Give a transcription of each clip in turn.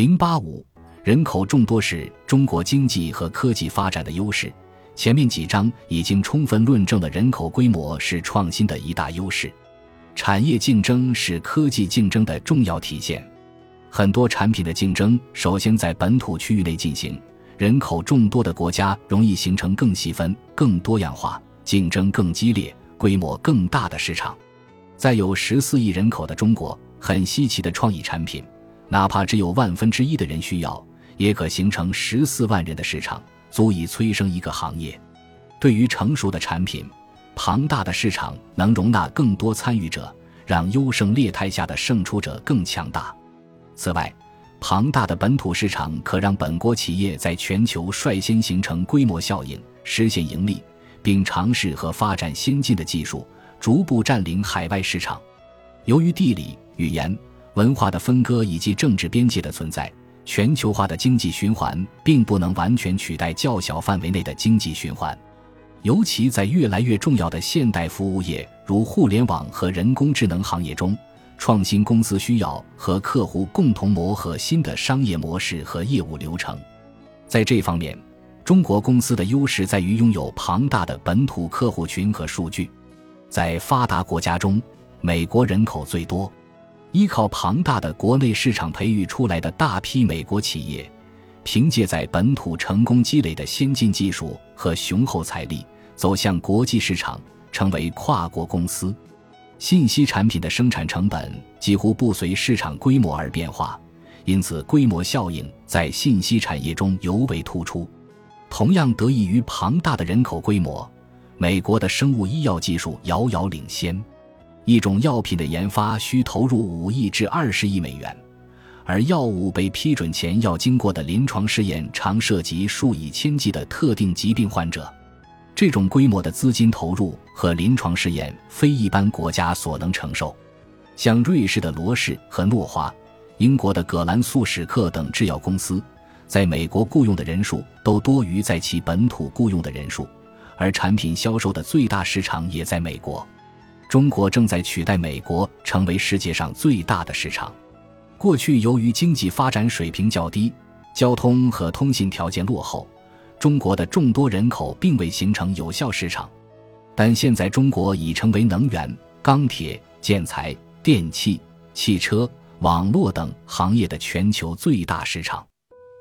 零八五，人口众多是中国经济和科技发展的优势。前面几章已经充分论证了人口规模是创新的一大优势。产业竞争是科技竞争的重要体现。很多产品的竞争首先在本土区域内进行。人口众多的国家容易形成更细分、更多样化、竞争更激烈、规模更大的市场。在有十四亿人口的中国，很稀奇的创意产品，哪怕只有万分之一的人需要，也可形成十四万人的市场。足以催生一个行业。对于成熟的产品，庞大的市场能容纳更多参与者，让优胜劣汰下的胜出者更强大。此外，庞大的本土市场可让本国企业在全球率先形成规模效应，实现盈利，并尝试和发展先进的技术，逐步占领海外市场。由于地理、语言、文化的分割以及政治边界的存在。全球化的经济循环并不能完全取代较小范围内的经济循环，尤其在越来越重要的现代服务业，如互联网和人工智能行业中，创新公司需要和客户共同磨合新的商业模式和业务流程。在这方面，中国公司的优势在于拥有庞大的本土客户群和数据。在发达国家中，美国人口最多。依靠庞大的国内市场培育出来的大批美国企业，凭借在本土成功积累的先进技术和雄厚财力，走向国际市场，成为跨国公司。信息产品的生产成本几乎不随市场规模而变化，因此规模效应在信息产业中尤为突出。同样得益于庞大的人口规模，美国的生物医药技术遥遥领先。一种药品的研发需投入五亿至二十亿美元，而药物被批准前要经过的临床试验常涉及数以千计的特定疾病患者。这种规模的资金投入和临床试验非一般国家所能承受。像瑞士的罗氏和诺华、英国的葛兰素史克等制药公司，在美国雇佣的人数都多于在其本土雇佣的人数，而产品销售的最大市场也在美国。中国正在取代美国成为世界上最大的市场。过去由于经济发展水平较低，交通和通信条件落后，中国的众多人口并未形成有效市场。但现在中国已成为能源、钢铁、建材、电器、汽车、网络等行业的全球最大市场。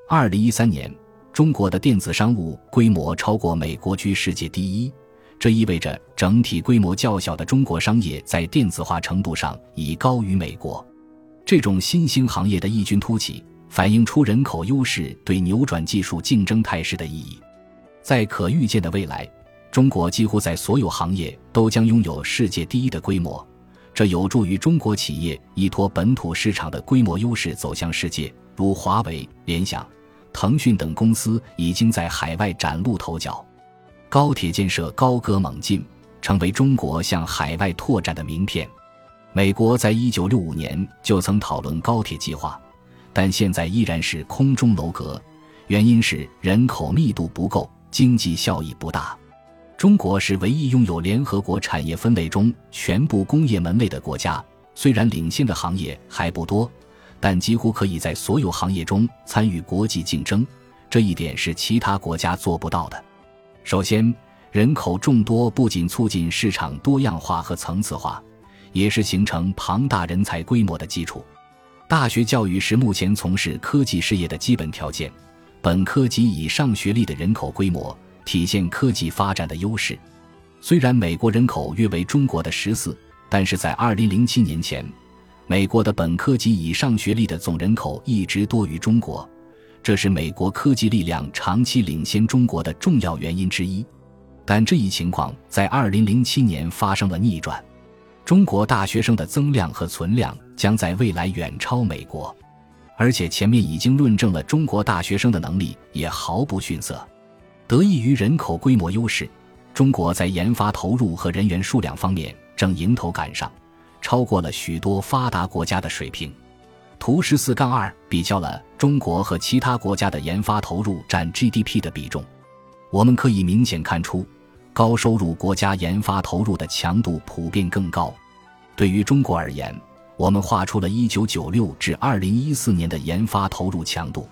二零一三年，中国的电子商务规模超过美国，居世界第一。这意味着整体规模较小的中国商业在电子化程度上已高于美国。这种新兴行业的异军突起，反映出人口优势对扭转技术竞争态势的意义。在可预见的未来，中国几乎在所有行业都将拥有世界第一的规模，这有助于中国企业依托本土市场的规模优势走向世界。如华为、联想、腾讯等公司已经在海外崭露头角。高铁建设高歌猛进，成为中国向海外拓展的名片。美国在一九六五年就曾讨论高铁计划，但现在依然是空中楼阁，原因是人口密度不够，经济效益不大。中国是唯一拥有联合国产业分类中全部工业门类的国家，虽然领先的行业还不多，但几乎可以在所有行业中参与国际竞争，这一点是其他国家做不到的。首先，人口众多不仅促进市场多样化和层次化，也是形成庞大人才规模的基础。大学教育是目前从事科技事业的基本条件。本科及以上学历的人口规模体现科技发展的优势。虽然美国人口约为中国的十四，但是在二零零七年前，美国的本科及以上学历的总人口一直多于中国。这是美国科技力量长期领先中国的重要原因之一，但这一情况在2007年发生了逆转，中国大学生的增量和存量将在未来远超美国，而且前面已经论证了中国大学生的能力也毫不逊色。得益于人口规模优势，中国在研发投入和人员数量方面正迎头赶上，超过了许多发达国家的水平。图十四杠二比较了中国和其他国家的研发投入占 GDP 的比重，我们可以明显看出，高收入国家研发投入的强度普遍更高。对于中国而言，我们画出了1996至2014年的研发投入强度。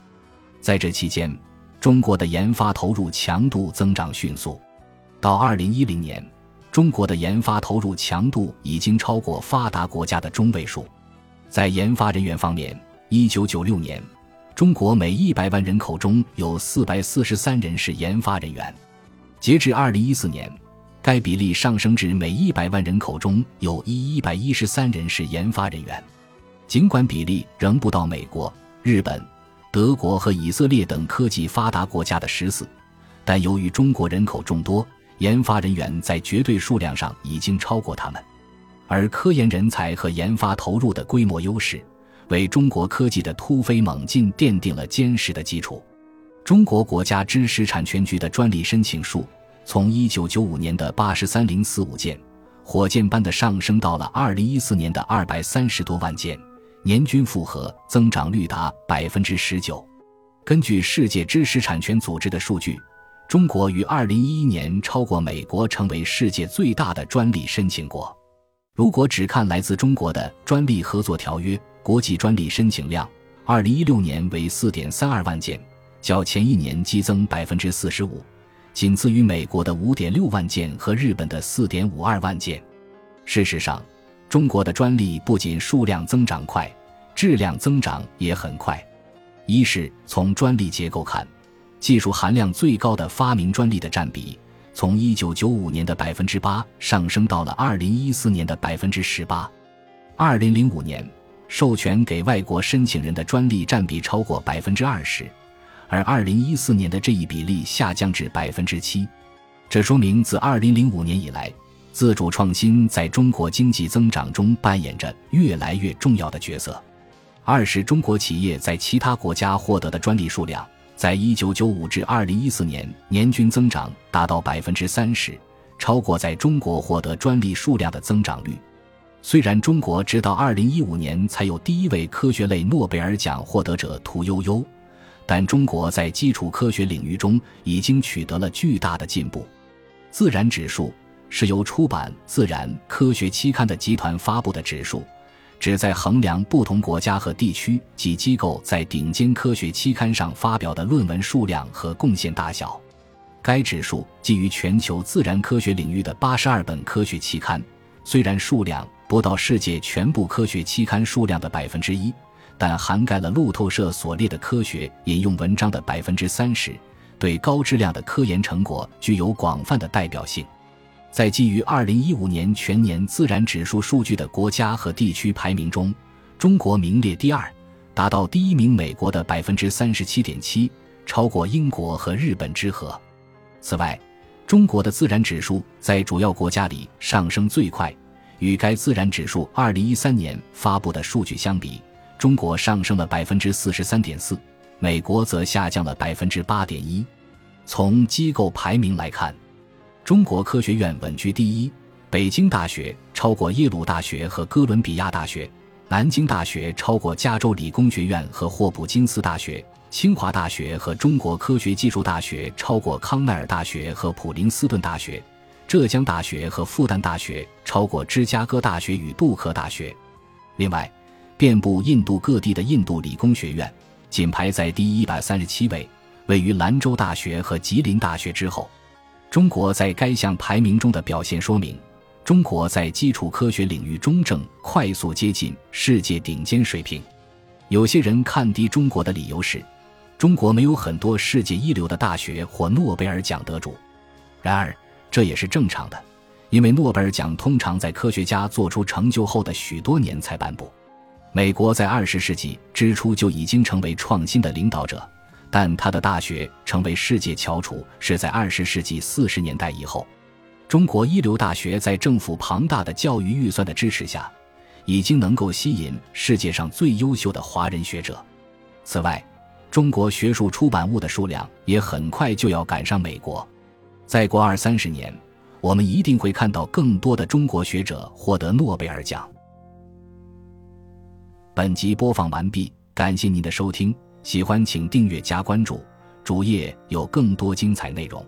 在这期间，中国的研发投入强度增长迅速，到2010年，中国的研发投入强度已经超过发达国家的中位数。在研发人员方面，1996年，中国每100万人口中有443人是研发人员，截至2014年。该比例上升至每一百万人口中有一一百一十三人是研发人员，尽管比例仍不到美国、日本、德国和以色列等科技发达国家的十四，但由于中国人口众多，研发人员在绝对数量上已经超过他们，而科研人才和研发投入的规模优势，为中国科技的突飞猛进奠定了坚实的基础。中国国家知识产权局的专利申请数。从一九九五年的八十三零四五件，火箭般的上升到了二零一四年的二百三十多万件，年均复合增长率达百分之十九。根据世界知识产权组织的数据，中国于二零一一年超过美国，成为世界最大的专利申请国。如果只看来自中国的专利合作条约，国际专利申请量，二零一六年为四点三二万件，较前一年激增百分之四十五。仅次于美国的五点六万件和日本的四点五二万件。事实上，中国的专利不仅数量增长快，质量增长也很快。一是从专利结构看，技术含量最高的发明专利的占比，从一九九五年的百分之八上升到了二零一四年的百分之十八。二零零五年，授权给外国申请人的专利占比超过百分之二十。而二零一四年的这一比例下降至百分之七，这说明自二零零五年以来，自主创新在中国经济增长中扮演着越来越重要的角色。二是中国企业在其他国家获得的专利数量，在一九九五至二零一四年年均增长达到百分之三十，超过在中国获得专利数量的增长率。虽然中国直到二零一五年才有第一位科学类诺贝尔奖获得者屠呦呦。但中国在基础科学领域中已经取得了巨大的进步。自然指数是由出版自然科学期刊的集团发布的指数，旨在衡量不同国家和地区及机构在顶尖科学期刊上发表的论文数量和贡献大小。该指数基于全球自然科学领域的八十二本科学期刊，虽然数量不到世界全部科学期刊数量的百分之一。但涵盖了路透社所列的科学引用文章的百分之三十，对高质量的科研成果具有广泛的代表性。在基于二零一五年全年自然指数数据的国家和地区排名中，中国名列第二，达到第一名美国的百分之三十七点七，超过英国和日本之和。此外，中国的自然指数在主要国家里上升最快，与该自然指数二零一三年发布的数据相比。中国上升了百分之四十三点四，美国则下降了百分之八点一。从机构排名来看，中国科学院稳居第一，北京大学超过耶鲁大学和哥伦比亚大学，南京大学超过加州理工学院和霍普金斯大学，清华大学和中国科学技术大学超过康奈尔大学和普林斯顿大学，浙江大学和复旦大学超过芝加哥大学与杜克大学。另外，遍布印度各地的印度理工学院，仅排在第一百三十七位，位于兰州大学和吉林大学之后。中国在该项排名中的表现说明，中国在基础科学领域中正快速接近世界顶尖水平。有些人看低中国的理由是，中国没有很多世界一流的大学或诺贝尔奖得主。然而，这也是正常的，因为诺贝尔奖通常在科学家做出成就后的许多年才颁布。美国在二十世纪之初就已经成为创新的领导者，但他的大学成为世界翘楚是在二十世纪四十年代以后。中国一流大学在政府庞大的教育预算的支持下，已经能够吸引世界上最优秀的华人学者。此外，中国学术出版物的数量也很快就要赶上美国。再过二三十年，我们一定会看到更多的中国学者获得诺贝尔奖。本集播放完毕，感谢您的收听，喜欢请订阅加关注，主页有更多精彩内容。